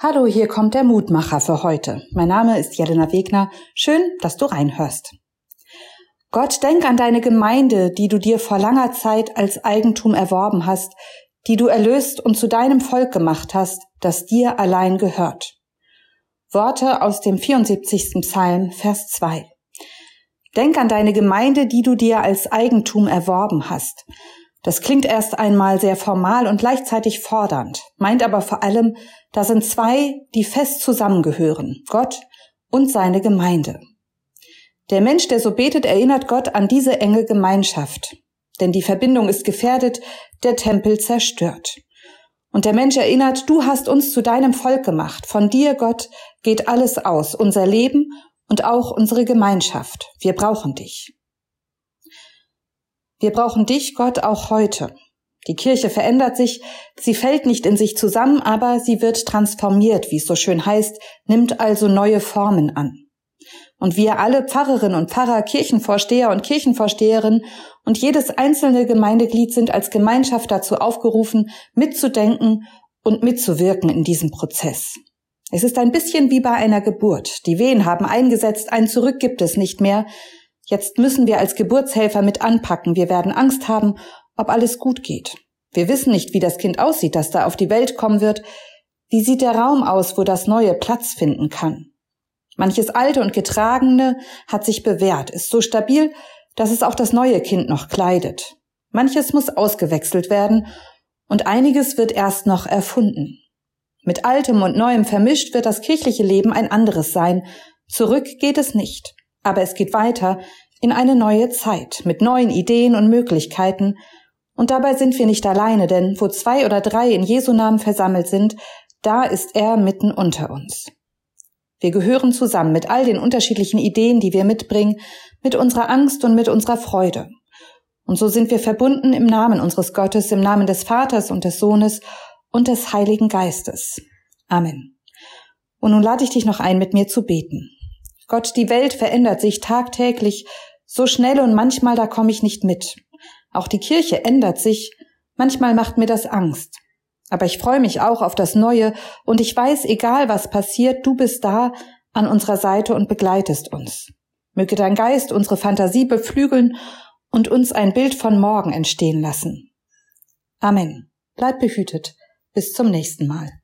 Hallo, hier kommt der Mutmacher für heute. Mein Name ist Jelena Wegner. Schön, dass du reinhörst. Gott, denk an deine Gemeinde, die du dir vor langer Zeit als Eigentum erworben hast, die du erlöst und zu deinem Volk gemacht hast, das dir allein gehört. Worte aus dem 74. Psalm, Vers 2. Denk an deine Gemeinde, die du dir als Eigentum erworben hast. Das klingt erst einmal sehr formal und gleichzeitig fordernd, meint aber vor allem, da sind zwei, die fest zusammengehören, Gott und seine Gemeinde. Der Mensch, der so betet, erinnert Gott an diese enge Gemeinschaft, denn die Verbindung ist gefährdet, der Tempel zerstört. Und der Mensch erinnert, du hast uns zu deinem Volk gemacht, von dir, Gott, geht alles aus, unser Leben und auch unsere Gemeinschaft. Wir brauchen dich. Wir brauchen dich, Gott, auch heute. Die Kirche verändert sich, sie fällt nicht in sich zusammen, aber sie wird transformiert, wie es so schön heißt, nimmt also neue Formen an. Und wir alle Pfarrerinnen und Pfarrer, Kirchenvorsteher und Kirchenvorsteherinnen und jedes einzelne Gemeindeglied sind als Gemeinschaft dazu aufgerufen, mitzudenken und mitzuwirken in diesem Prozess. Es ist ein bisschen wie bei einer Geburt. Die Wehen haben eingesetzt, ein Zurück gibt es nicht mehr. Jetzt müssen wir als Geburtshelfer mit anpacken. Wir werden Angst haben, ob alles gut geht. Wir wissen nicht, wie das Kind aussieht, das da auf die Welt kommen wird. Wie sieht der Raum aus, wo das Neue Platz finden kann? Manches Alte und Getragene hat sich bewährt, ist so stabil, dass es auch das neue Kind noch kleidet. Manches muss ausgewechselt werden und einiges wird erst noch erfunden. Mit Altem und Neuem vermischt wird das kirchliche Leben ein anderes sein. Zurück geht es nicht. Aber es geht weiter in eine neue Zeit mit neuen Ideen und Möglichkeiten. Und dabei sind wir nicht alleine, denn wo zwei oder drei in Jesu Namen versammelt sind, da ist er mitten unter uns. Wir gehören zusammen mit all den unterschiedlichen Ideen, die wir mitbringen, mit unserer Angst und mit unserer Freude. Und so sind wir verbunden im Namen unseres Gottes, im Namen des Vaters und des Sohnes und des Heiligen Geistes. Amen. Und nun lade ich dich noch ein, mit mir zu beten. Gott, die Welt verändert sich tagtäglich so schnell und manchmal da komme ich nicht mit. Auch die Kirche ändert sich, manchmal macht mir das Angst. Aber ich freue mich auch auf das Neue und ich weiß, egal was passiert, du bist da an unserer Seite und begleitest uns. Möge dein Geist unsere Fantasie beflügeln und uns ein Bild von morgen entstehen lassen. Amen. Bleib behütet. Bis zum nächsten Mal.